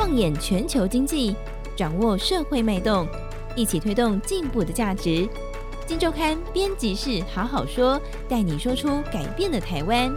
放眼全球经济，掌握社会脉动，一起推动进步的价值。金周刊编辑室好好说，带你说出改变的台湾。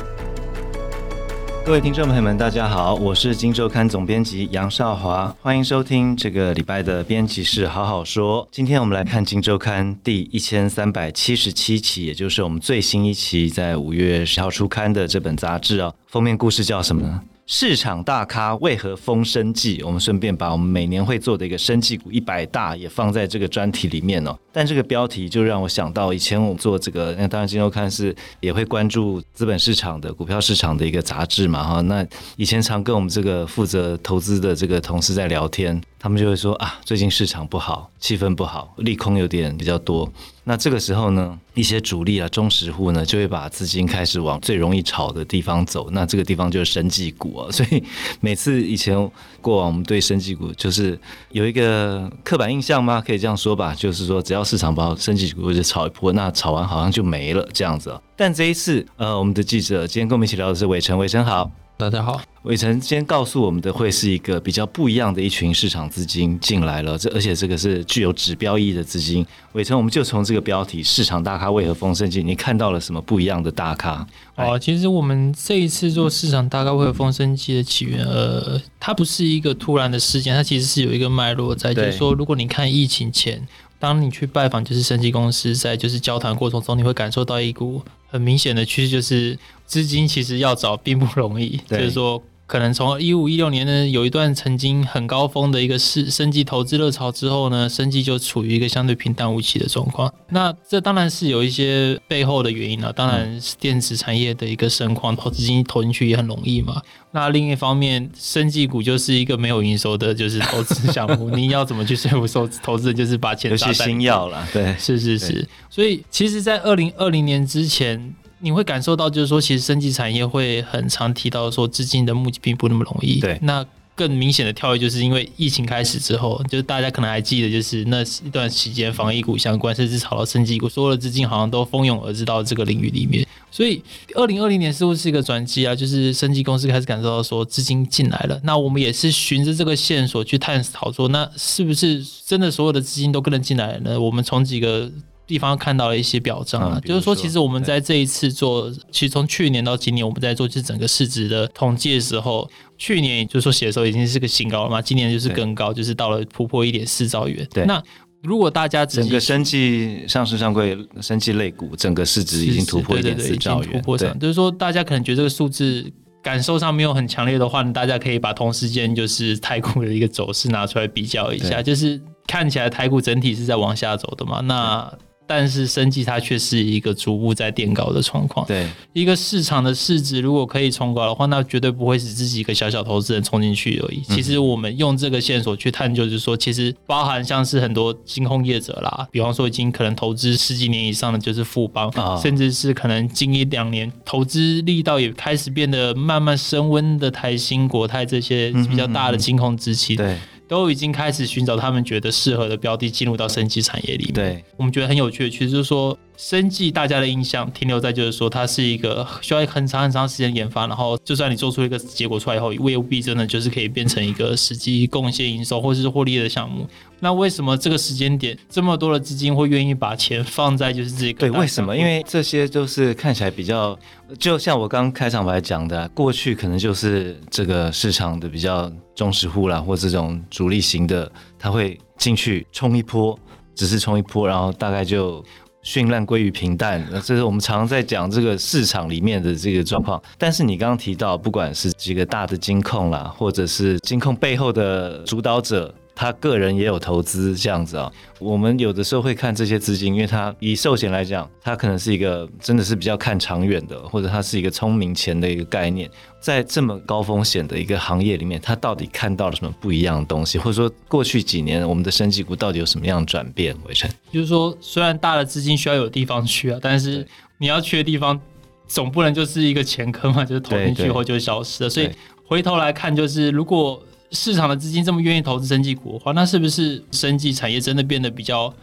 各位听众朋友们，大家好，我是金周刊总编辑杨少华，欢迎收听这个礼拜的编辑室好好说。今天我们来看金周刊第一千三百七十七期，也就是我们最新一期，在五月十号出刊的这本杂志哦。封面故事叫什么呢？市场大咖为何疯生计？我们顺便把我们每年会做的一个生计股一百大也放在这个专题里面哦。但这个标题就让我想到以前我们做这个，那当然今周刊是也会关注资本市场的股票市场的一个杂志嘛哈。那以前常跟我们这个负责投资的这个同事在聊天，他们就会说啊，最近市场不好，气氛不好，利空有点比较多。那这个时候呢，一些主力啊、中实户呢，就会把资金开始往最容易炒的地方走。那这个地方就是生技股啊。所以每次以前过往，我们对生技股就是有一个刻板印象吗？可以这样说吧，就是说只要市场不好，生技股就炒一波，那炒完好像就没了这样子。但这一次，呃，我们的记者今天跟我们一起聊的是伟成，伟成好。大家好，伟成今天告诉我们的会是一个比较不一样的一群市场资金进来了，这而且这个是具有指标意义的资金。伟成，我们就从这个标题“市场大咖为何风生技”，你看到了什么不一样的大咖？哦，其实我们这一次做“市场大咖为何风生技”的起源，呃，它不是一个突然的事件，它其实是有一个脉络在，就是说，如果你看疫情前，当你去拜访就是升级公司，在就是交谈过程中，你会感受到一股很明显的趋势，就是资金其实要找并不容易，就是说。可能从一五一六年呢，有一段曾经很高峰的一个是升级投资热潮之后呢，升级就处于一个相对平淡无奇的状况。那这当然是有一些背后的原因了，当然是电子产业的一个盛况，投资金投进去也很容易嘛。那另一方面，生技股就是一个没有营收的，就是投资项目，你要怎么去说服投投资人，就是把钱砸在新药了。对，是是是。所以其实，在二零二零年之前。你会感受到，就是说，其实升级产业会很常提到说，资金的募集并不那么容易。对，那更明显的跳跃，就是因为疫情开始之后，就是大家可能还记得，就是那一段时间，防疫股相关，甚至炒到升级股，所有的资金好像都蜂拥而至到这个领域里面。所以，二零二零年似乎是一个转机啊，就是升级公司开始感受到说，资金进来了。那我们也是循着这个线索去探讨说，那是不是真的所有的资金都跟着进来了呢？我们从几个。地方看到了一些表彰啊，就是说，其实我们在这一次做，其实从去年到今年，我们在做就是整个市值的统计的时候，去年就是说写的时候已经是个新高了嘛，今年就是更高，就是到了突破一点四兆元。对，那如果大家整个生技上市上柜生技类股整个市值已经突破一点四兆元，突破上，就是说大家可能觉得这个数字感受上没有很强烈的话，大家可以把同时间就是台股的一个走势拿出来比较一下，就是看起来台股整体是在往下走的嘛，那。但是生技它却是一个逐步在垫高的状况。对，一个市场的市值如果可以冲高的话，那绝对不会是自己一个小小投资人冲进去而已。其实我们用这个线索去探究，就是说，其实包含像是很多金控业者啦，比方说已经可能投资十几年以上的，就是富邦，甚至是可能近一两年投资力道也开始变得慢慢升温的台新、国泰这些比较大的金控资企。对。都已经开始寻找他们觉得适合的标的，进入到升级产业里面。对，我们觉得很有趣的，其实就是说。生技大家的印象停留在就是说它是一个需要很长很长时间研发，然后就算你做出一个结果出来以后，未必真的就是可以变成一个实际贡献营收或者是获利的项目。那为什么这个时间点这么多的资金会愿意把钱放在就是这个？对，为什么？因为这些都是看起来比较，就像我刚开场白讲的，过去可能就是这个市场的比较忠实户啦，或这种主力型的，他会进去冲一波，只是冲一波，然后大概就。绚烂归于平淡，这是我们常常在讲这个市场里面的这个状况。但是你刚刚提到，不管是几个大的金控啦，或者是金控背后的主导者。他个人也有投资这样子啊，我们有的时候会看这些资金，因为他以寿险来讲，他可能是一个真的是比较看长远的，或者他是一个聪明钱的一个概念，在这么高风险的一个行业里面，他到底看到了什么不一样的东西，或者说过去几年我们的升级股到底有什么样的转变？伟成，就是说，虽然大的资金需要有地方去啊，但是你要去的地方总不能就是一个钱坑嘛，就是投进去后就消失了。所以回头来看，就是如果。市场的资金这么愿意投资生技股的话，那是不是生技产业真的变得比较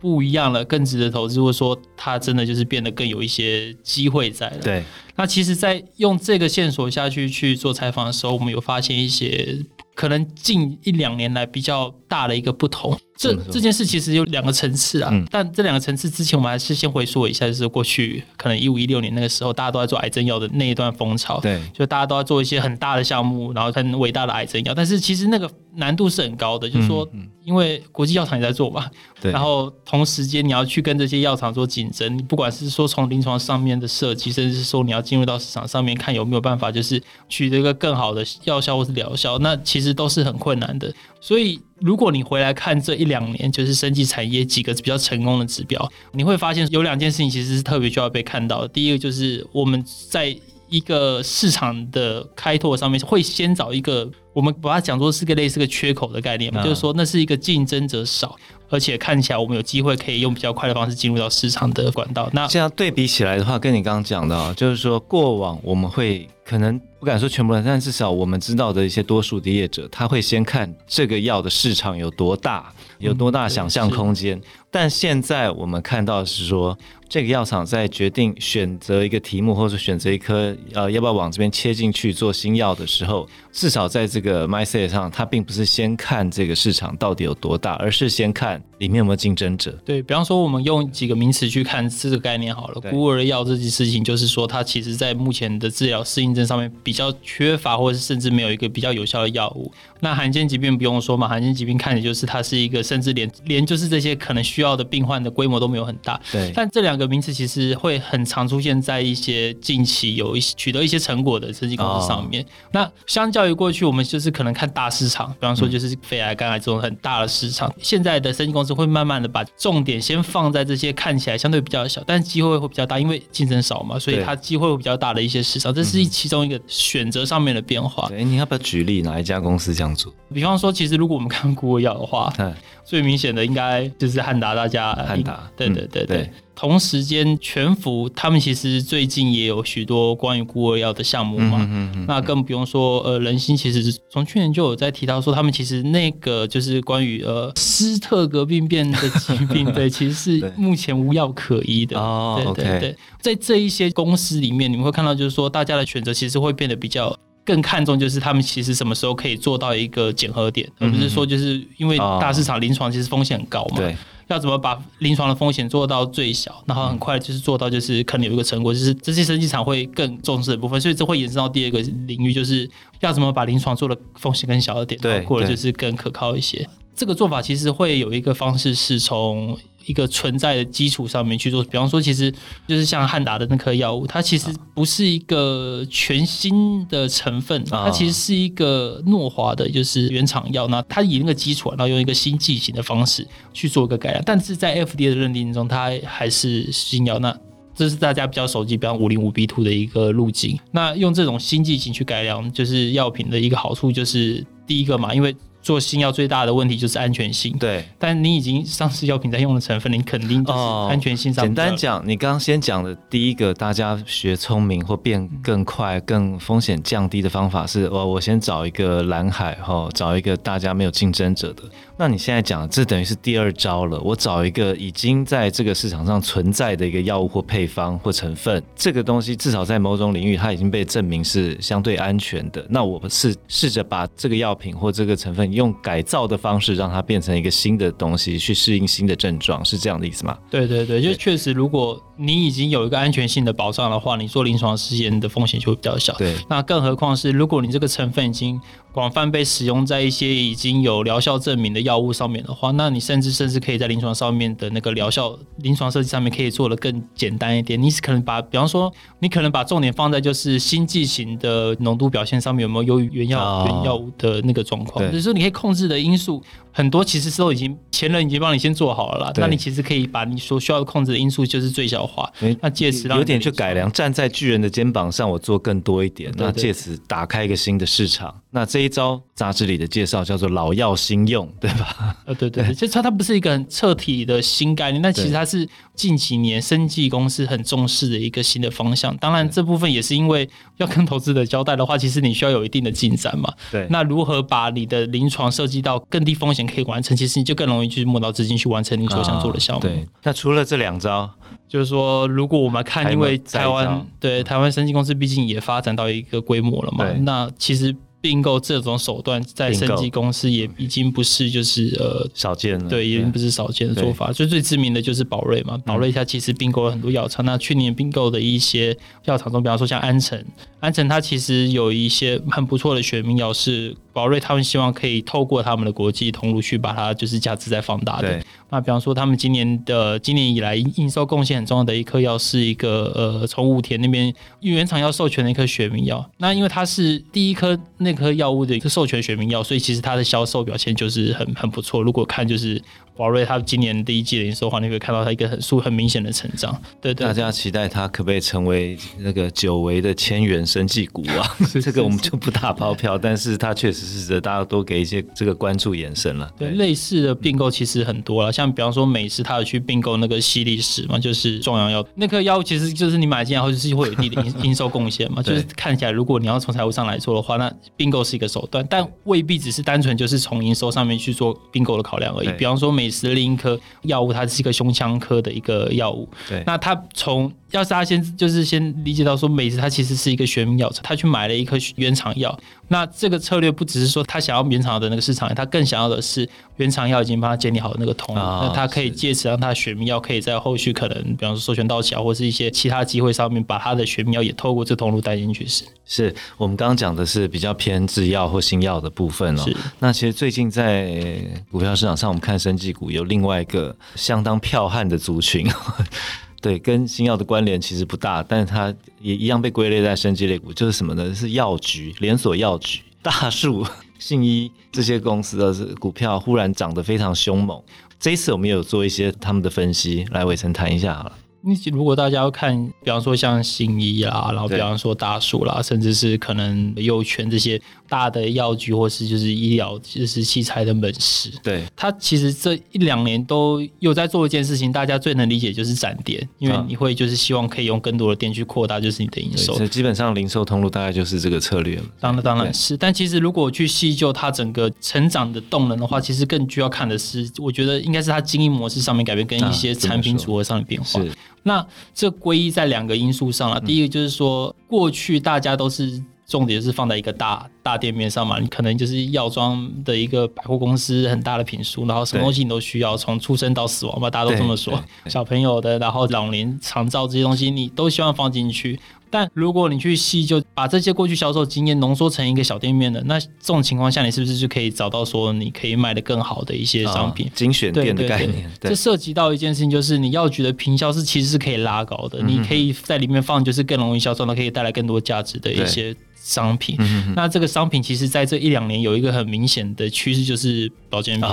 不一样了，更值得投资，或者说它真的就是变得更有一些机会在了？对。那其实，在用这个线索下去去做采访的时候，我们有发现一些可能近一两年来比较大的一个不同。这这件事其实有两个层次啊，嗯、但这两个层次之前，我们还是先回溯一下，就是过去可能一五一六年那个时候，大家都在做癌症药的那一段风潮，对，就大家都在做一些很大的项目，然后很伟大的癌症药，但是其实那个难度是很高的，就是说，因为国际药厂也在做嘛，对、嗯，然后同时间你要去跟这些药厂做竞争，你不管是说从临床上面的设计，甚至是说你要进入到市场上面看有没有办法，就是取得一个更好的药效或是疗效，那其实都是很困难的，所以。如果你回来看这一两年，就是升级产业几个比较成功的指标，你会发现有两件事情其实是特别需要被看到的。第一个就是我们在一个市场的开拓上面，会先找一个我们把它讲作是个类似个缺口的概念嘛，就是说那是一个竞争者少，而且看起来我们有机会可以用比较快的方式进入到市场的管道。那这样对比起来的话，跟你刚刚讲的，就是说过往我们会可能。不敢说全部人，但至少我们知道的一些多数的业者，他会先看这个药的市场有多大，有多大想象空间。嗯、但现在我们看到是说，这个药厂在决定选择一个题目，或者选择一颗呃要不要往这边切进去做新药的时候，至少在这这个 mindset 上，它并不是先看这个市场到底有多大，而是先看里面有没有竞争者。对，比方说，我们用几个名词去看这个概念好了。孤儿药这件事情，就是说它其实在目前的治疗适应症上面。比较缺乏，或者是甚至没有一个比较有效的药物。那罕见疾病不用说嘛，罕见疾病看的就是它是一个，甚至连连就是这些可能需要的病患的规模都没有很大。对。但这两个名词其实会很常出现在一些近期有一些取得一些成果的设计公司上面。哦、那相较于过去，我们就是可能看大市场，比方说就是肺癌、肝癌这种很大的市场。嗯、现在的生技公司会慢慢的把重点先放在这些看起来相对比较小，但是机会会比较大，因为竞争少嘛，所以它机会会比较大的一些市场。这是其中一个。选择上面的变化，哎，你要不要举例哪一家公司这样做？比方说，其实如果我们看孤儿药的话，嗯、最明显的应该就是汉达，大家汉达，对对对对。对同时间，全福他们其实最近也有许多关于孤儿药的项目嘛，那更不用说，呃，人心其实从去年就有在提到说，他们其实那个就是关于呃斯特格病变的疾病，对，其实是目前无药可医的。哦，对对对，在这一些公司里面，你们会看到就是说，大家的选择其实会变得比较更看重，就是他们其实什么时候可以做到一个检核点，而不是说就是因为大市场临床其实风险很高嘛。对。要怎么把临床的风险做到最小，然后很快就是做到，就是可能有一个成果，就是这些生技厂会更重视的部分，所以这会延伸到第二个领域，就是要怎么把临床做的风险更小一点，对，或者就是更可靠一些。这个做法其实会有一个方式是从。一个存在的基础上面去做，比方说，其实就是像汉达的那颗药物，它其实不是一个全新的成分，它其实是一个诺华的，就是原厂药。那它以那个基础，然后用一个新剂型的方式去做一个改良，但是在 FDA 的认定中，它还是新药。那这是大家比较熟悉，比方五零五 B two 的一个路径。那用这种新剂型去改良，就是药品的一个好处，就是第一个嘛，因为做新药最大的问题就是安全性。对，但你已经上市药品在用的成分，你肯定就是安全性上。简单讲，你刚刚先讲的第一个，大家学聪明或变更快、更风险降低的方法是，我我先找一个蓝海哈，找一个大家没有竞争者的。那你现在讲，这等于是第二招了。我找一个已经在这个市场上存在的一个药物或配方或成分，这个东西至少在某种领域它已经被证明是相对安全的。那我们是试着把这个药品或这个成分用改造的方式让它变成一个新的东西，去适应新的症状，是这样的意思吗？对对对，就确实，如果你已经有一个安全性的保障的话，你做临床试验的风险就会比较小。对，那更何况是如果你这个成分已经广泛被使用在一些已经有疗效证明的药物上面的话，那你甚至甚至可以在临床上面的那个疗效临床设计上面可以做的更简单一点。你是可能把，比方说，你可能把重点放在就是新剂型的浓度表现上面有没有优于原药、哦、原药物的那个状况，就是说你可以控制的因素很多，其实是都已经前人已经帮你先做好了啦。那你其实可以把你所需要的控制的因素就是最小化，那借此让有点去改良，站在巨人的肩膀上，我做更多一点，那借此打开一个新的市场。那这一招杂志里的介绍叫做“老药新用”，对吧？呃，对对对，其实它它不是一个很彻底的新概念，但其实它是近几年生技公司很重视的一个新的方向。当然，这部分也是因为要跟投资者交代的话，其实你需要有一定的进展嘛。对。那如何把你的临床设计到更低风险可以完成，其实你就更容易去募到资金去完成你所想做的项目。哦。对。那除了这两招，就是说，如果我们看，因为台湾对台湾生技公司毕竟也发展到一个规模了嘛，那其实。并购这种手段在生技公司也已经不是就是呃少见了，对，已经不是少见的做法。最最知名的就是宝瑞嘛，宝瑞它其实并购了很多药厂。那去年并购的一些药厂中，比方说像安诚，安诚它其实有一些很不错的学名药，是宝瑞他们希望可以透过他们的国际通路去把它就是价值再放大的。那比方说他们今年的今年以来应收贡献很重要的一颗药是一个呃从武田那边原厂要授权的一颗学名药。那因为它是第一颗那颗药物的一个授权学名药，所以其实它的销售表现就是很很不错。如果看就是宝瑞它今年第一季的营收的话，你会看到它一个很速很明显的成长。对，大家期待它可不可以成为那个久违的千元生技股啊？这个我们就不打包票，但是它确实是值得大家多给一些这个关注眼神了。对，类似的并购其实很多了，像比方说美食它有去并购那个西力士嘛，就是壮阳药那颗药物，其实就是你买进来后就是会有一定的营营收贡献嘛，就是看起来如果你要从财务上来说的话，那并购是一个手段，但未必只是单纯就是从营收上面去做并购的考量而已。比方说美时另一颗药物，它是一个胸腔科的一个药物，对，那他从要是他先就是先理解到说美食它其实是一个学名药，他去买了一颗原厂药，那这个策略不只是说他想要原厂的那个市场，他更想要的是原厂药已经帮他建立好那个通路，哦、那他可以借此让他的学名药可以在后续可能，比方说授权到期啊，或是一些其他机会上面，把他的学名药也透过这通路带进去。是，是我们刚刚讲的是比较偏制药或新药的部分哦。是，那其实最近在股票市场上，我们看生技股有另外一个相当剽悍的族群。对，跟新药的关联其实不大，但是它也一样被归类在生技类股，就是什么呢？是药局连锁药局，大树、信一这些公司的股票忽然涨得非常凶猛。这一次我们也有做一些他们的分析，来伟成谈一下好了。如果大家要看，比方说像信一啦，然后比方说大树啦，甚至是可能右圈这些大的药局，或是就是医疗就是器材的门市，对，它其实这一两年都有在做一件事情，大家最能理解就是展店，因为你会就是希望可以用更多的店去扩大就是你的营收。所以基本上零售通路大概就是这个策略了。当然当然是，但其实如果去细究它整个成长的动能的话，其实更需要看的是，我觉得应该是它经营模式上面改变，跟一些产品组合上的变化。是。那这归因在两个因素上了。第一个就是说，过去大家都是重点是放在一个大大店面上嘛，你可能就是药妆的一个百货公司，很大的品数，然后什么东西你都需要，从出生到死亡吧，大家都这么说。小朋友的，然后老年长照这些东西，你都希望放进去。但如果你去细就把这些过去销售经验浓缩成一个小店面的，那这种情况下，你是不是就可以找到说你可以卖的更好的一些商品？哦、精选店的概念。这涉及到一件事情，就是你药局的平销是其实是可以拉高的，嗯、你可以在里面放就是更容易销售的，可以带来更多价值的一些商品。那这个商品其实在这一两年有一个很明显的趋势，就是保健品。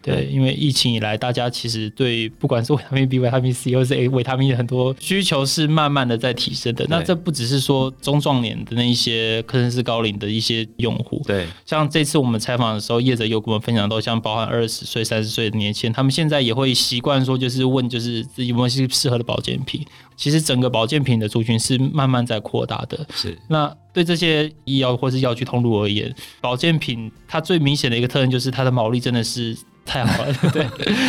对，因为疫情以来，大家其实对不管是维他命 B、维他命 C，或是 A 维他命的很多需求是慢慢的在提升的。那这不只是说中壮年的那一些，可能是高龄的一些用户。对，像这次我们采访的时候，业者有跟我们分享到，像包含二十岁、三十岁的年轻人，他们现在也会习惯说，就是问，就是自己有没有是适合的保健品。其实整个保健品的族群是慢慢在扩大的。是，那对这些医药或是药局通路而言，保健品它最明显的一个特征就是它的毛利真的是。太好了，对，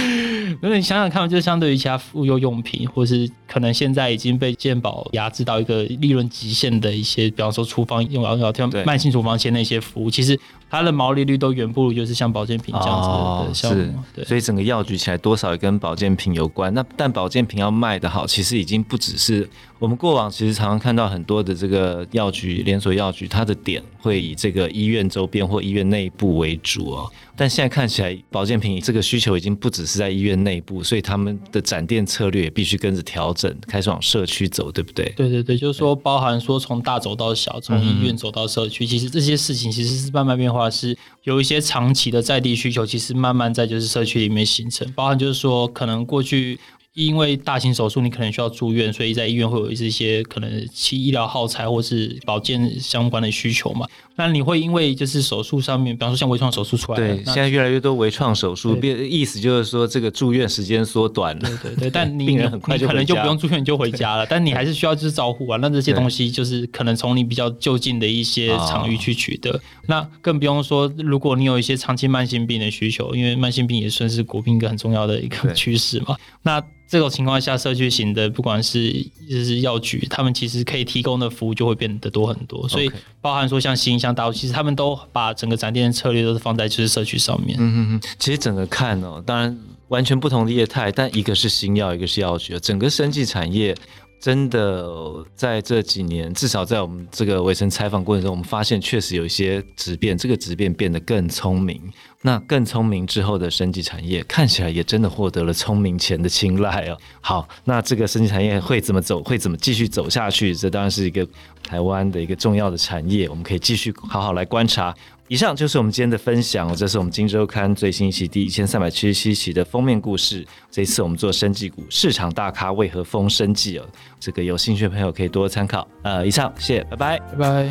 那你想想看，就相对于其他妇幼用品，或是可能现在已经被健保压制到一个利润极限的一些，比方说厨房用药、像慢性处方箋那些服务，其实。它的毛利率都远不如就是像保健品这样子的效果，对，所以整个药局起来多少也跟保健品有关。那但保健品要卖的好，其实已经不只是我们过往其实常常看到很多的这个药局连锁药局，它的点会以这个医院周边或医院内部为主哦。但现在看起来，保健品这个需求已经不只是在医院内部，所以他们的展店策略也必须跟着调整，开始往社区走，对不对？对对对，就是说包含说从大走到小，从医院走到社区，嗯、其实这些事情其实是慢慢变化。是有一些长期的在地需求，其实慢慢在就是社区里面形成，包含就是说可能过去。因为大型手术你可能需要住院，所以在医院会有一些可能其医疗耗材或是保健相关的需求嘛。那你会因为就是手术上面，比方说像微创手术出来，对，现在越来越多微创手术，变意思就是说这个住院时间缩短了。对对对，但你病人很快就可能就不用住院你就回家了，但你还是需要就是照护啊。那这些东西就是可能从你比较就近的一些场域去取得。那更不用说，如果你有一些长期慢性病的需求，因为慢性病也算是国病一个很重要的一个趋势嘛。那这种情况下，社区型的不管是就是药局，他们其实可以提供的服务就会变得多很多。所以包含说像新像大陆，其实他们都把整个展店的策略都是放在就是社区上面。嗯嗯嗯，其实整个看哦，当然完全不同的业态，但一个是新药，一个是药局，整个生技产业。真的在这几年，至少在我们这个围城采访过程中，我们发现确实有一些质变，这个质变变得更聪明。那更聪明之后的升级产业，看起来也真的获得了聪明钱的青睐哦。好，那这个升级产业会怎么走？会怎么继续走下去？这当然是一个台湾的一个重要的产业，我们可以继续好好来观察。以上就是我们今天的分享，这是我们《今周刊》最新一期第一千三百七十七期的封面故事。这一次我们做生技股，市场大咖为何疯生技哦？这个有兴趣的朋友可以多参考。呃，以上，谢谢，拜拜，拜拜。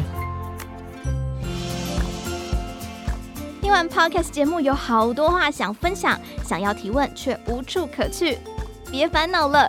听完 Podcast 节目，有好多话想分享，想要提问却无处可去，别烦恼了。